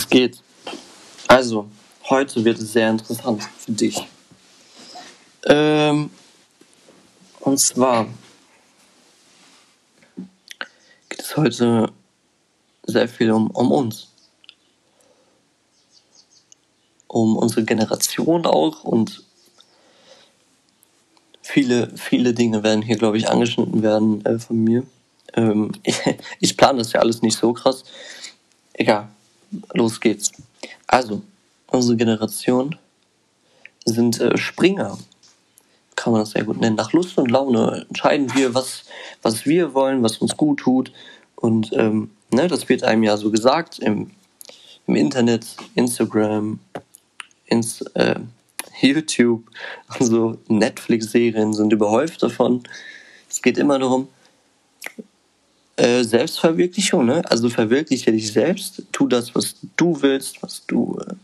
Was geht? Also, heute wird es sehr interessant für dich. Ähm, und zwar geht es heute sehr viel um, um uns. Um unsere Generation auch und viele, viele Dinge werden hier, glaube ich, angeschnitten werden äh, von mir. Ähm, ich, ich plane das ja alles nicht so krass. Egal, los geht's. Also, unsere Generation sind äh, Springer, kann man das sehr gut nennen. Nach Lust und Laune entscheiden wir, was, was wir wollen, was uns gut tut. Und ähm, ne, das wird einem ja so gesagt im, im Internet, Instagram, ins, äh, YouTube, also Netflix-Serien sind überhäuft davon. Es geht immer darum, äh, Selbstverwirklichung, ne? Also verwirkliche dich selbst, tu das, was du willst, was du äh,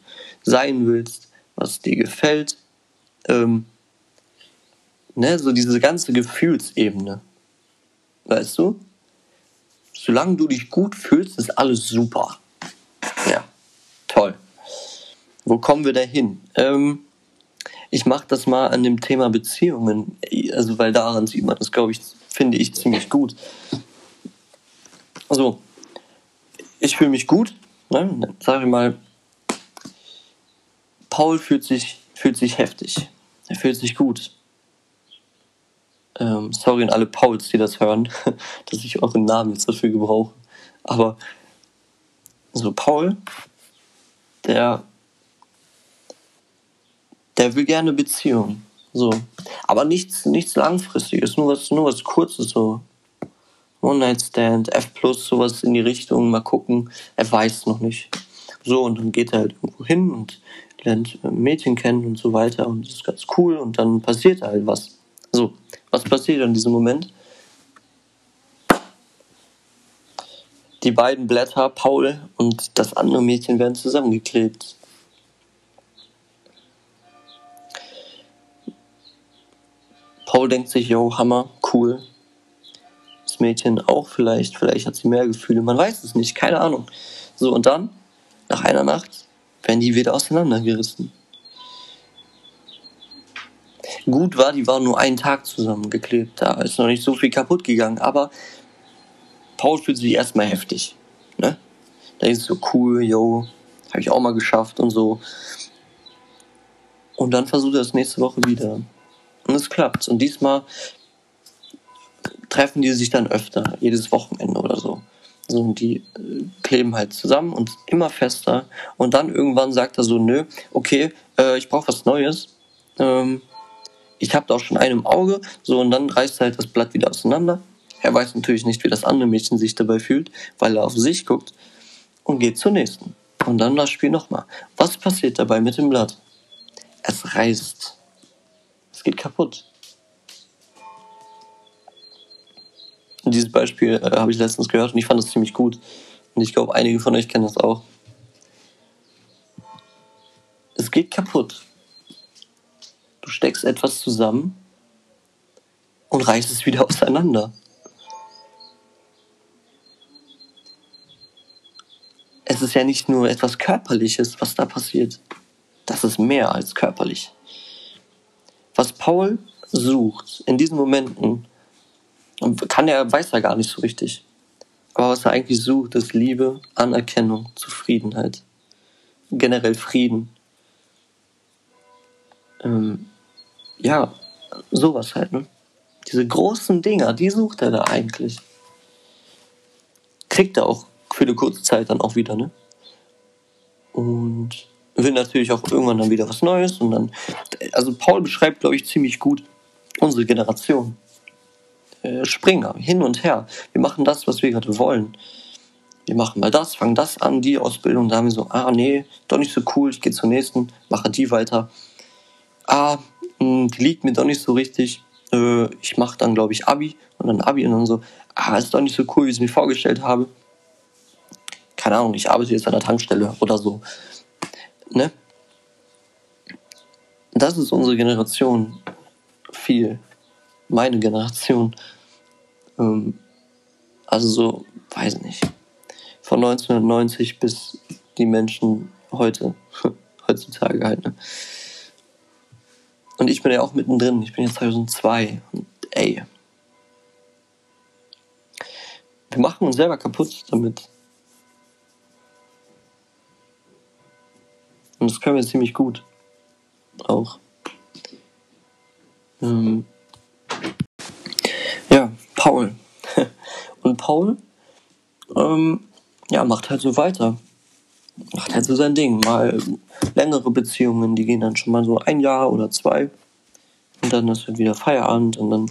sein willst, was dir gefällt. Ähm, ne? So diese ganze Gefühlsebene. Weißt du? Solange du dich gut fühlst, ist alles super. Ja, toll. Wo kommen wir da hin? Ähm, ich mache das mal an dem Thema Beziehungen, also weil daran sieht man das, glaube ich, finde ich ziemlich gut. Also, ich fühle mich gut, ne? sage ich mal, Paul fühlt sich, fühlt sich heftig. Er fühlt sich gut. Ähm, sorry an alle Pauls, die das hören, dass ich euren Namen jetzt dafür gebrauche. Aber so Paul, der, der will gerne Beziehung. So. Aber nichts, nichts Langfristiges, nur was, nur was Kurzes, so One-Night-Stand, F+, sowas in die Richtung, mal gucken. Er weiß noch nicht. So, und dann geht er halt irgendwo hin und lernt äh, Mädchen kennen und so weiter und das ist ganz cool und dann passiert halt was. So, was passiert in diesem Moment? Die beiden Blätter, Paul und das andere Mädchen, werden zusammengeklebt. Paul denkt sich, yo, Hammer, cool, Mädchen auch vielleicht, vielleicht hat sie mehr Gefühle, man weiß es nicht, keine Ahnung. So, und dann, nach einer Nacht, werden die wieder auseinandergerissen. Gut war, die waren nur einen Tag zusammengeklebt, da ist noch nicht so viel kaputt gegangen, aber Paul fühlt sich erstmal heftig. Ne? Da ist so cool, yo, habe ich auch mal geschafft und so. Und dann versucht er es nächste Woche wieder. Und es klappt. Und diesmal treffen die sich dann öfter, jedes Wochenende oder so. So, und die äh, kleben halt zusammen und immer fester. Und dann irgendwann sagt er so, nö, okay, äh, ich brauche was Neues. Ähm, ich habe da auch schon einen im Auge. So, und dann reißt er halt das Blatt wieder auseinander. Er weiß natürlich nicht, wie das andere Mädchen sich dabei fühlt, weil er auf sich guckt und geht zur nächsten. Und dann das Spiel nochmal. Was passiert dabei mit dem Blatt? Es reißt. Es geht kaputt. Dieses Beispiel äh, habe ich letztens gehört und ich fand das ziemlich gut. Und ich glaube, einige von euch kennen das auch. Es geht kaputt. Du steckst etwas zusammen und reißt es wieder auseinander. Es ist ja nicht nur etwas Körperliches, was da passiert. Das ist mehr als körperlich. Was Paul sucht in diesen Momenten, kann er, weiß er gar nicht so richtig. Aber was er eigentlich sucht, ist Liebe, Anerkennung, Zufriedenheit. Generell Frieden. Ähm, ja, sowas halt, ne? Diese großen Dinger, die sucht er da eigentlich. Kriegt er auch für eine kurze Zeit dann auch wieder, ne? Und will natürlich auch irgendwann dann wieder was Neues und dann, also Paul beschreibt, glaube ich, ziemlich gut unsere Generation. Äh, Springer, hin und her. Wir machen das, was wir gerade wollen. Wir machen mal das, fangen das an, die Ausbildung. Da haben wir so, ah, nee, doch nicht so cool, ich gehe zur nächsten, mache die weiter. Ah, mh, hm, die liegt mir doch nicht so richtig. Äh, ich mache dann, glaube ich, Abi und dann Abi und dann so, ah, ist doch nicht so cool, wie ich es mir vorgestellt habe. Keine Ahnung, ich arbeite jetzt an der Tankstelle oder so. Ne? Das ist unsere Generation. Viel. Meine Generation. Ähm, also so, weiß nicht, von 1990 bis die Menschen heute, heutzutage halt. Ne? Und ich bin ja auch mittendrin. Ich bin jetzt 2002 und ey, wir machen uns selber kaputt damit. Und das können wir ziemlich gut. Auch. Ähm Paul. Und Paul ähm, ja, macht halt so weiter. Macht halt so sein Ding. Mal längere Beziehungen, die gehen dann schon mal so ein Jahr oder zwei. Und dann ist halt wieder Feierabend und dann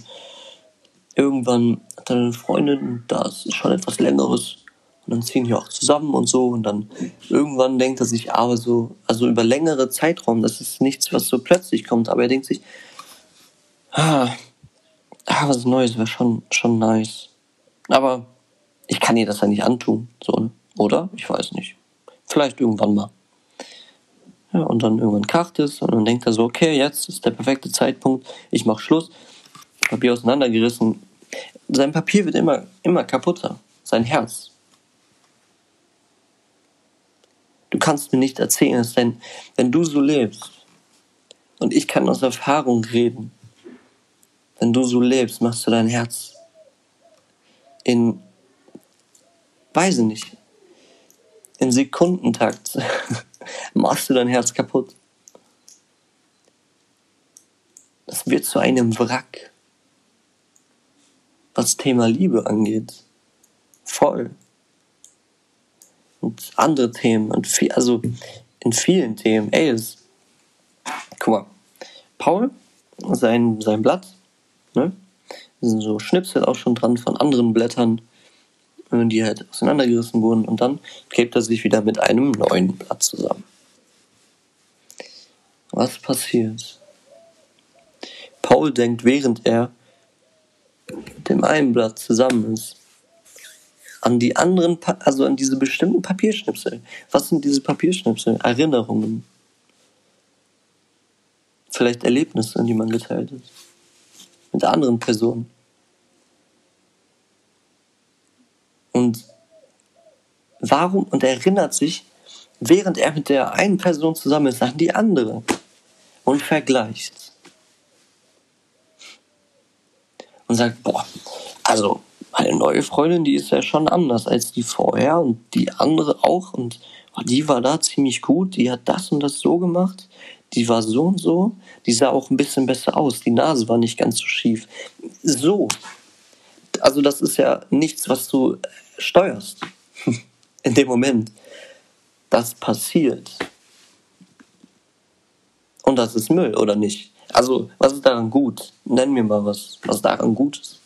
irgendwann hat er eine Freundin, das ist schon etwas längeres. Und dann ziehen die auch zusammen und so. Und dann irgendwann denkt er sich aber so, also über längere Zeitraum, das ist nichts, was so plötzlich kommt. Aber er denkt sich, ah, ah was Neues wäre schon, schon nice. Aber ich kann ihr das ja nicht antun, so, ne? oder? Ich weiß nicht. Vielleicht irgendwann mal. Ja, und dann irgendwann kracht es und dann denkt er so, okay, jetzt ist der perfekte Zeitpunkt, ich mach Schluss. Papier auseinandergerissen. Sein Papier wird immer, immer kaputter. Sein Herz. Du kannst mir nicht erzählen, dass wenn, wenn du so lebst, und ich kann aus Erfahrung reden, wenn du so lebst, machst du dein Herz in, weiß ich nicht, in Sekundentakt machst du dein Herz kaputt. Das wird zu einem Wrack, was Thema Liebe angeht. Voll. Und andere Themen, und viel, also in vielen Themen. Ey, das, guck mal, Paul, sein, sein Blatt, ne? Da sind so Schnipsel auch schon dran von anderen Blättern, die halt auseinandergerissen wurden. Und dann klebt er sich wieder mit einem neuen Blatt zusammen. Was passiert? Paul denkt, während er mit dem einen Blatt zusammen ist, an die anderen, pa also an diese bestimmten Papierschnipsel. Was sind diese Papierschnipsel? Erinnerungen. Vielleicht Erlebnisse, die man geteilt hat. Mit anderen Personen. Und warum, und er erinnert sich, während er mit der einen Person zusammen ist, an die andere und vergleicht. Und sagt, boah, also meine neue Freundin, die ist ja schon anders als die vorher und die andere auch und oh, die war da ziemlich gut, die hat das und das so gemacht, die war so und so, die sah auch ein bisschen besser aus, die Nase war nicht ganz so schief. So. Also das ist ja nichts, was du steuerst in dem Moment. Das passiert. Und das ist Müll, oder nicht? Also, was ist daran gut? Nenn mir mal was, was daran gut ist.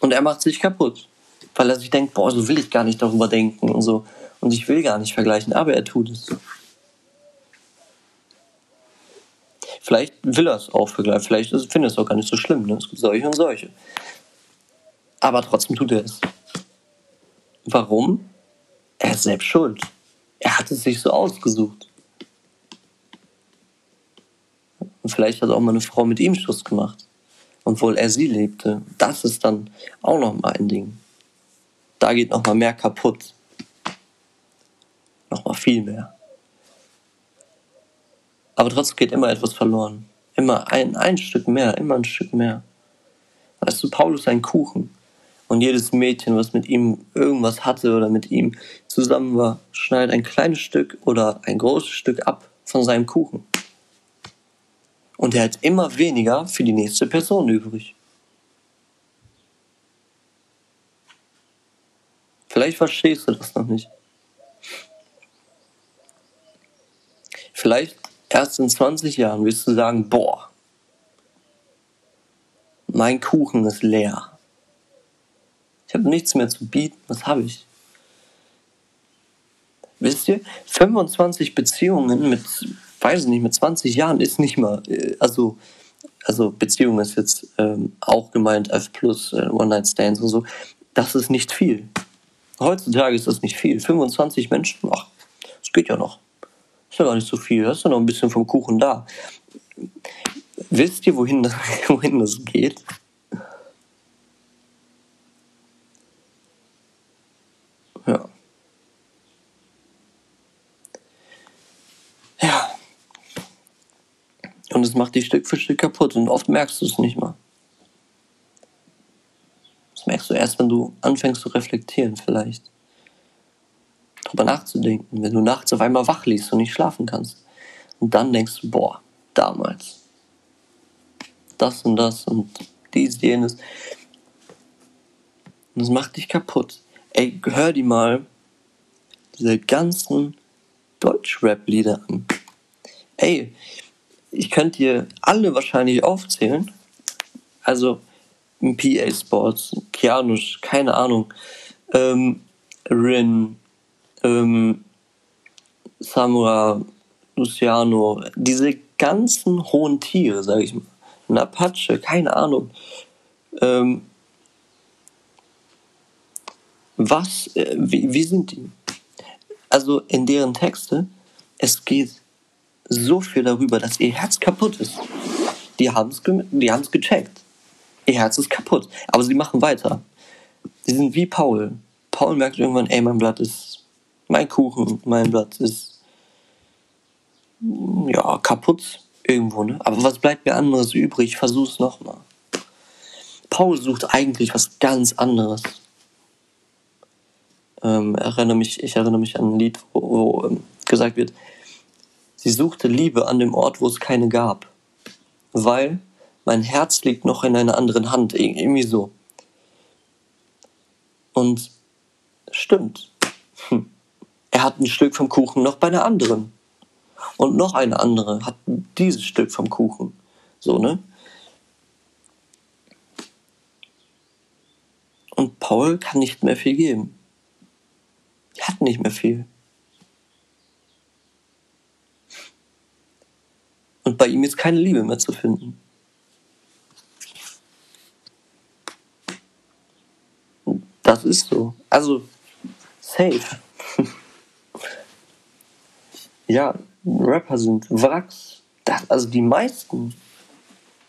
Und er macht sich kaputt, weil er sich denkt, boah, so will ich gar nicht darüber denken und so. Und ich will gar nicht vergleichen, aber er tut es. Vielleicht will er es auch vergleichen, vielleicht findet er es auch gar nicht so schlimm. Ne? Es gibt solche und solche. Aber trotzdem tut er es. Warum? Er ist selbst schuld. Er hat es sich so ausgesucht. Und vielleicht hat auch mal eine Frau mit ihm Schluss gemacht. Obwohl er sie lebte. Das ist dann auch nochmal ein Ding. Da geht nochmal mehr kaputt. Nochmal viel mehr. Aber trotzdem geht immer etwas verloren. Immer ein, ein Stück mehr, immer ein Stück mehr. Weißt du, Paulus ein Kuchen. Und jedes Mädchen, was mit ihm irgendwas hatte oder mit ihm zusammen war, schneidet ein kleines Stück oder ein großes Stück ab von seinem Kuchen. Und er hat immer weniger für die nächste Person übrig. Vielleicht verstehst du das noch nicht. Vielleicht erst in 20 Jahren wirst du sagen, boah, mein Kuchen ist leer. Ich habe nichts mehr zu bieten. Was habe ich? Wisst ihr, 25 Beziehungen mit, weiß ich nicht, mit 20 Jahren ist nicht mal, äh, also, also Beziehung ist jetzt ähm, auch gemeint, F plus, äh, One-Night-Stands und so. Das ist nicht viel. Heutzutage ist das nicht viel. 25 Menschen, ach, das geht ja noch ist ja gar nicht so viel, hast ja noch ein bisschen vom Kuchen da. Wisst ihr, wohin das, wohin das geht? Ja. Ja. Und es macht dich Stück für Stück kaputt und oft merkst du es nicht mal. Das merkst du erst, wenn du anfängst zu reflektieren vielleicht. Drüber nachzudenken, wenn du nachts auf einmal wach liegst und nicht schlafen kannst. Und dann denkst du, boah, damals. Das und das und dies, jenes. Und das macht dich kaputt. Ey, hör die mal diese ganzen Deutsch-Rap-Lieder an. Ey, ich könnte dir alle wahrscheinlich aufzählen. Also PA Sports, Kianush, keine Ahnung, ähm, Rin, ähm, Samura, Luciano, diese ganzen hohen Tiere, sag ich mal. Ein Apache, keine Ahnung. Ähm, was, äh, wie, wie sind die? Also in deren Texte, es geht so viel darüber, dass ihr Herz kaputt ist. Die haben es die haben's gecheckt. Ihr Herz ist kaputt. Aber sie machen weiter. Sie sind wie Paul. Paul merkt irgendwann, ey, mein Blatt ist, mein Kuchen, mein Blatt ist, ja, kaputt irgendwo, ne? Aber was bleibt mir anderes übrig? Ich versuch's nochmal. Paul sucht eigentlich was ganz anderes. Ähm, erinnere mich, ich erinnere mich an ein Lied, wo, wo ähm, gesagt wird, sie suchte Liebe an dem Ort, wo es keine gab. Weil mein Herz liegt noch in einer anderen Hand, irgendwie so. Und stimmt. Er hat ein Stück vom Kuchen noch bei einer anderen. Und noch eine andere hat dieses Stück vom Kuchen. So, ne? Und Paul kann nicht mehr viel geben. Er hat nicht mehr viel. Und bei ihm ist keine Liebe mehr zu finden. Das ist so. Also, safe. Ja, Rapper sind Wracks. Das, also die meisten,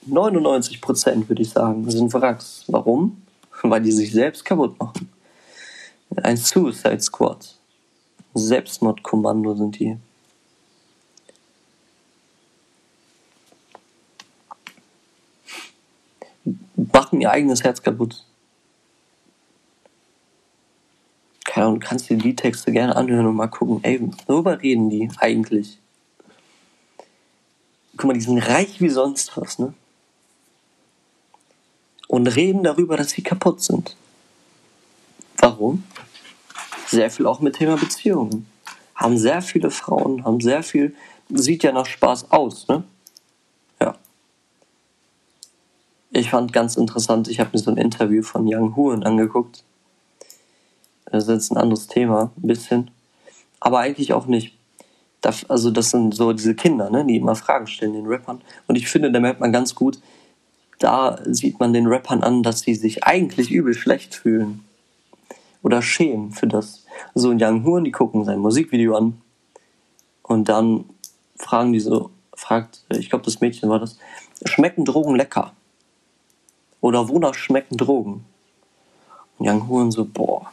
99% würde ich sagen, sind Wracks. Warum? Weil die sich selbst kaputt machen. Ein Suicide Squad. Selbstmordkommando sind die. Machen ihr eigenes Herz kaputt. Ahnung, du kannst dir die Texte gerne anhören und mal gucken, ey, worüber reden die eigentlich? Guck mal, die sind reich wie sonst was, ne? Und reden darüber, dass sie kaputt sind. Warum? Sehr viel auch mit Thema Beziehungen. Haben sehr viele Frauen, haben sehr viel, sieht ja nach Spaß aus, ne? Ja. Ich fand ganz interessant, ich habe mir so ein Interview von Young Huren angeguckt. Das ist jetzt ein anderes Thema, ein bisschen. Aber eigentlich auch nicht. Das, also das sind so diese Kinder, ne, die immer Fragen stellen den Rappern. Und ich finde, da merkt man ganz gut, da sieht man den Rappern an, dass sie sich eigentlich übel schlecht fühlen oder schämen für das. So ein Young Horn, die gucken sein Musikvideo an und dann fragen die so, fragt, ich glaube das Mädchen war das, schmecken Drogen lecker? Oder wonach schmecken Drogen? Und Young Horn so, boah,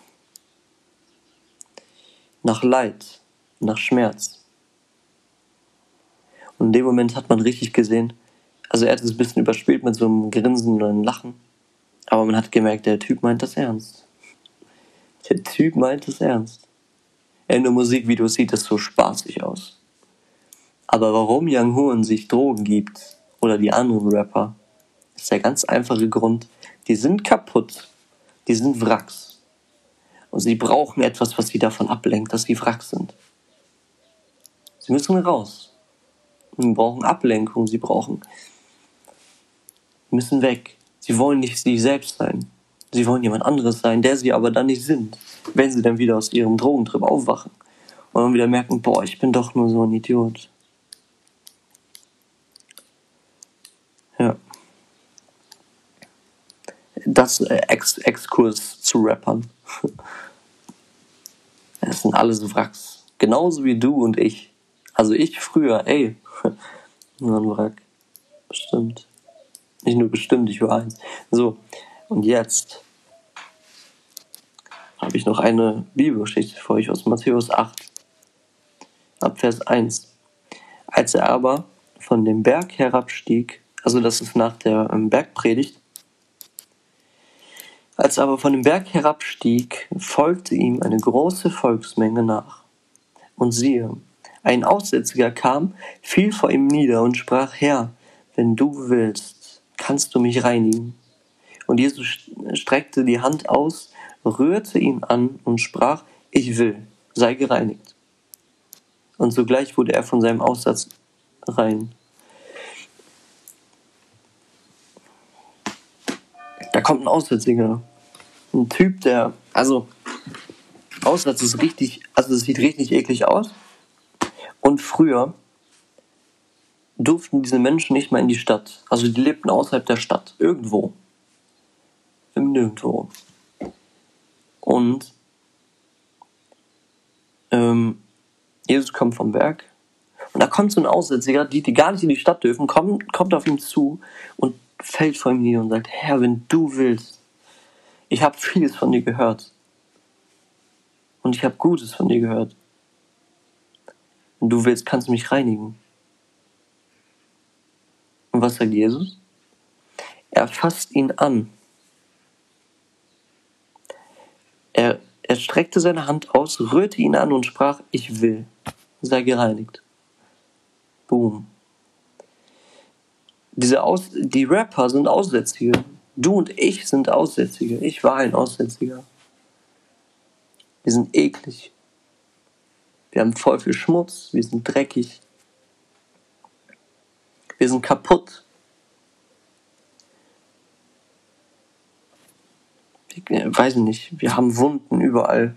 nach Leid, nach Schmerz. Und in dem Moment hat man richtig gesehen, also er hat es ein bisschen überspielt mit so einem Grinsen und einem Lachen, aber man hat gemerkt, der Typ meint das ernst. Der Typ meint es ernst. In den Musikvideos sieht es so spaßig aus. Aber warum Young Hoon sich Drogen gibt oder die anderen Rapper, ist der ganz einfache Grund. Die sind kaputt. Die sind Wracks. Und sie brauchen etwas, was sie davon ablenkt, dass sie Wracks sind. Sie müssen raus. Sie brauchen Ablenkung. Sie brauchen, müssen weg. Sie wollen nicht sie selbst sein. Sie wollen jemand anderes sein, der sie aber dann nicht sind, wenn sie dann wieder aus ihrem Drogentrip aufwachen und dann wieder merken, boah, ich bin doch nur so ein Idiot. Das äh, Ex Exkurs zu Rappern. Es sind alles Wracks. Genauso wie du und ich. Also ich früher, ey. Nur ein Wrack. Bestimmt. Nicht nur bestimmt, ich war eins. So, und jetzt habe ich noch eine Bibelgeschichte für euch aus Matthäus 8, ab Vers 1. Als er aber von dem Berg herabstieg, also das ist nach der ähm, Bergpredigt, als er aber von dem Berg herabstieg, folgte ihm eine große Volksmenge nach. Und siehe, ein Aussätziger kam, fiel vor ihm nieder und sprach, Herr, wenn du willst, kannst du mich reinigen. Und Jesus streckte die Hand aus, rührte ihn an und sprach, ich will, sei gereinigt. Und sogleich wurde er von seinem Aussatz rein. Kommt ein Aussätziger. Ein Typ, der, also, Aussatz ist richtig, also es sieht richtig eklig aus. Und früher durften diese Menschen nicht mehr in die Stadt. Also die lebten außerhalb der Stadt, irgendwo. Im Nirgendwo. Und ähm, Jesus kommt vom Berg und da kommt so ein Aussätziger, die, die gar nicht in die Stadt dürfen, kommt, kommt auf ihn zu und fällt vor ihm nieder und sagt, Herr, wenn du willst, ich habe vieles von dir gehört und ich habe Gutes von dir gehört. Wenn du willst, kannst du mich reinigen. Und was sagt Jesus? Er fasst ihn an. Er, er streckte seine Hand aus, rührte ihn an und sprach, ich will, sei gereinigt. Boom. Diese Aus die Rapper sind Aussätzige. Du und ich sind Aussätzige. Ich war ein Aussätziger. Wir sind eklig. Wir haben voll viel Schmutz. Wir sind dreckig. Wir sind kaputt. Ich weiß nicht. Wir haben Wunden überall.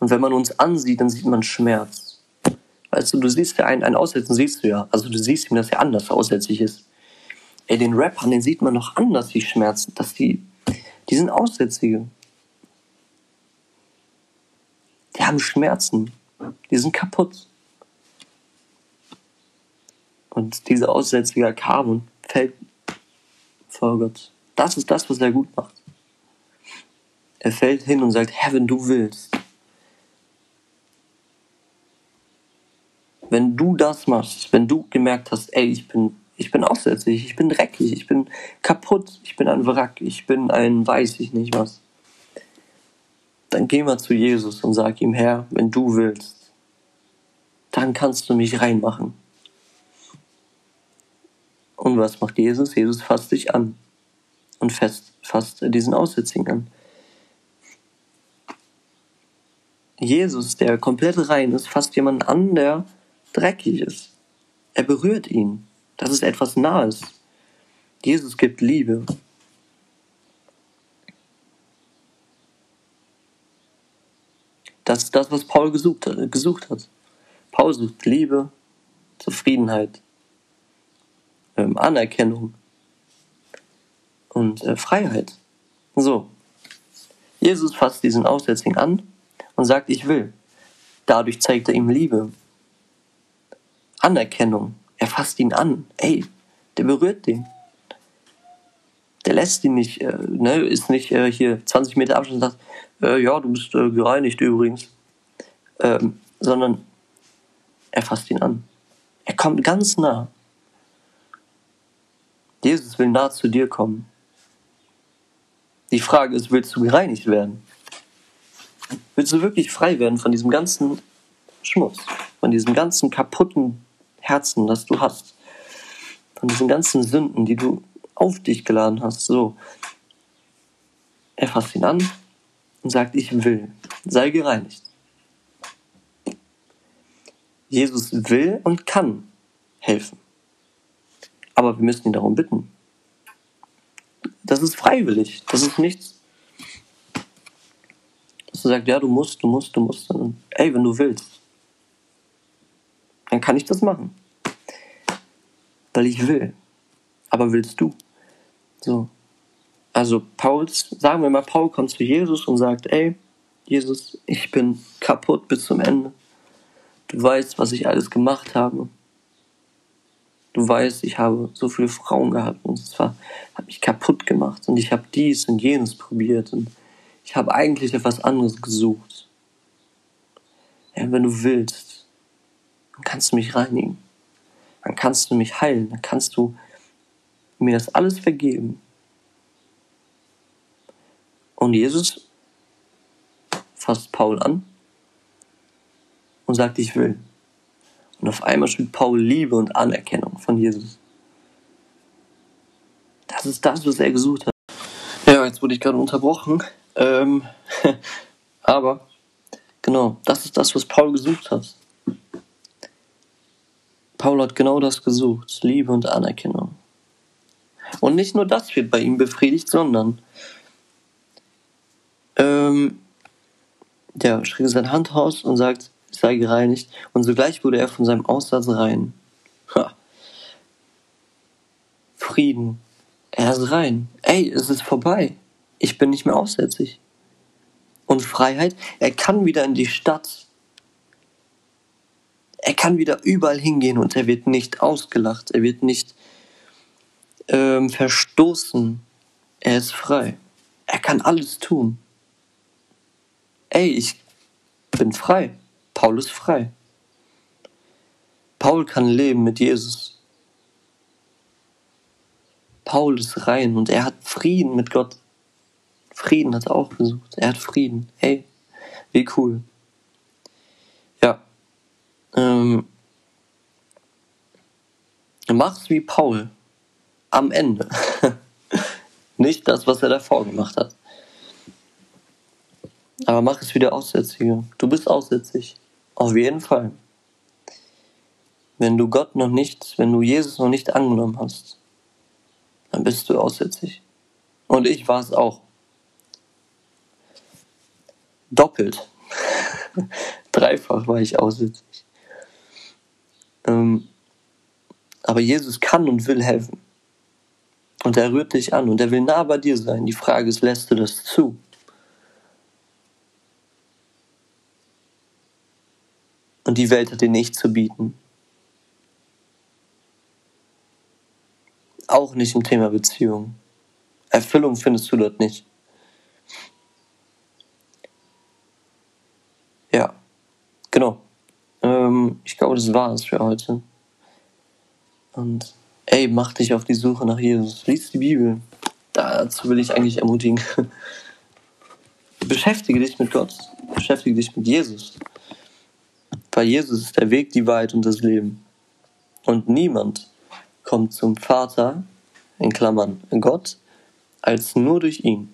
Und wenn man uns ansieht, dann sieht man Schmerz. Weißt du, du siehst ja einen, einen Aussätzen, siehst du ja. Also du siehst ihm, dass er anders aussätzlich ist. Ey, den Rappern, den sieht man noch anders, die Schmerzen. Dass die, die sind Aussätzige. Die haben Schmerzen. Die sind kaputt. Und dieser Aussätziger kam und fällt vor Gott. Das ist das, was er gut macht. Er fällt hin und sagt, Herr, wenn du willst, wenn du das machst, wenn du gemerkt hast, ey, ich bin, ich bin aussätzlich, ich bin dreckig, ich bin kaputt, ich bin ein Wrack, ich bin ein weiß ich nicht was, dann geh mal zu Jesus und sag ihm, Herr, wenn du willst, dann kannst du mich reinmachen. Und was macht Jesus? Jesus fasst dich an und fest, fasst diesen Aussätzigen an. Jesus, der komplett rein ist, fasst jemanden an, der dreckig ist. Er berührt ihn. Das ist etwas Nahes. Jesus gibt Liebe. Das ist das, was Paul gesucht hat. Gesucht hat. Paul sucht Liebe, Zufriedenheit, ähm, Anerkennung und äh, Freiheit. So. Jesus fasst diesen Aussätzigen an und sagt, ich will. Dadurch zeigt er ihm Liebe. Anerkennung. Er fasst ihn an. Ey, der berührt den. Der lässt ihn nicht, äh, ne, ist nicht äh, hier 20 Meter Abstand und sagt, äh, ja, du bist äh, gereinigt übrigens. Ähm, sondern er fasst ihn an. Er kommt ganz nah. Jesus will nah zu dir kommen. Die Frage ist, willst du gereinigt werden? Willst du wirklich frei werden von diesem ganzen Schmutz, von diesem ganzen kaputten Herzen, das du hast. Von diesen ganzen Sünden, die du auf dich geladen hast. So. Er fasst ihn an und sagt, ich will, sei gereinigt. Jesus will und kann helfen. Aber wir müssen ihn darum bitten. Das ist freiwillig. Das ist nichts. Dass du sagst, ja, du musst, du musst, du musst. ey, wenn du willst dann kann ich das machen. Weil ich will. Aber willst du? So. Also Paul, sagen wir mal, Paul kommt zu Jesus und sagt, ey, Jesus, ich bin kaputt bis zum Ende. Du weißt, was ich alles gemacht habe. Du weißt, ich habe so viele Frauen gehabt und es war, hat mich kaputt gemacht und ich habe dies und jenes probiert und ich habe eigentlich etwas anderes gesucht. Ja, wenn du willst, dann kannst du mich reinigen. Dann kannst du mich heilen. Dann kannst du mir das alles vergeben. Und Jesus fasst Paul an und sagt, ich will. Und auf einmal spürt Paul Liebe und Anerkennung von Jesus. Das ist das, was er gesucht hat. Ja, jetzt wurde ich gerade unterbrochen. Ähm, aber genau, das ist das, was Paul gesucht hat. Paul hat genau das gesucht, Liebe und Anerkennung. Und nicht nur das wird bei ihm befriedigt, sondern ähm, der streckt seine Hand aus und sagt, sei gereinigt. Und sogleich wurde er von seinem Aussatz rein. Ha. Frieden. Er ist rein. Ey, es ist vorbei. Ich bin nicht mehr aussätzig. Und Freiheit, er kann wieder in die Stadt. Er kann wieder überall hingehen und er wird nicht ausgelacht. Er wird nicht ähm, verstoßen. Er ist frei. Er kann alles tun. Ey, ich bin frei. Paul ist frei. Paul kann leben mit Jesus. Paul ist rein und er hat Frieden mit Gott. Frieden hat er auch gesucht. Er hat Frieden. Hey, wie cool. Ähm, mach's wie Paul. Am Ende. Nicht das, was er davor gemacht hat. Aber mach es wieder Aussätzige. Du bist aussätzig. Auf jeden Fall. Wenn du Gott noch nicht, wenn du Jesus noch nicht angenommen hast, dann bist du aussätzig. Und ich war es auch. Doppelt. Dreifach war ich aussätzig. Ähm, aber Jesus kann und will helfen. Und er rührt dich an und er will nah bei dir sein. Die Frage ist, lässt du das zu? Und die Welt hat dir nichts zu bieten. Auch nicht im Thema Beziehung. Erfüllung findest du dort nicht. Ja, genau. Ähm, ich glaube, das war es für heute. Und ey, mach dich auf die Suche nach Jesus. Lies die Bibel. Dazu will ich eigentlich ermutigen. Beschäftige dich mit Gott. Beschäftige dich mit Jesus. Weil Jesus ist der Weg, die Wahrheit und das Leben. Und niemand kommt zum Vater, in Klammern Gott, als nur durch ihn.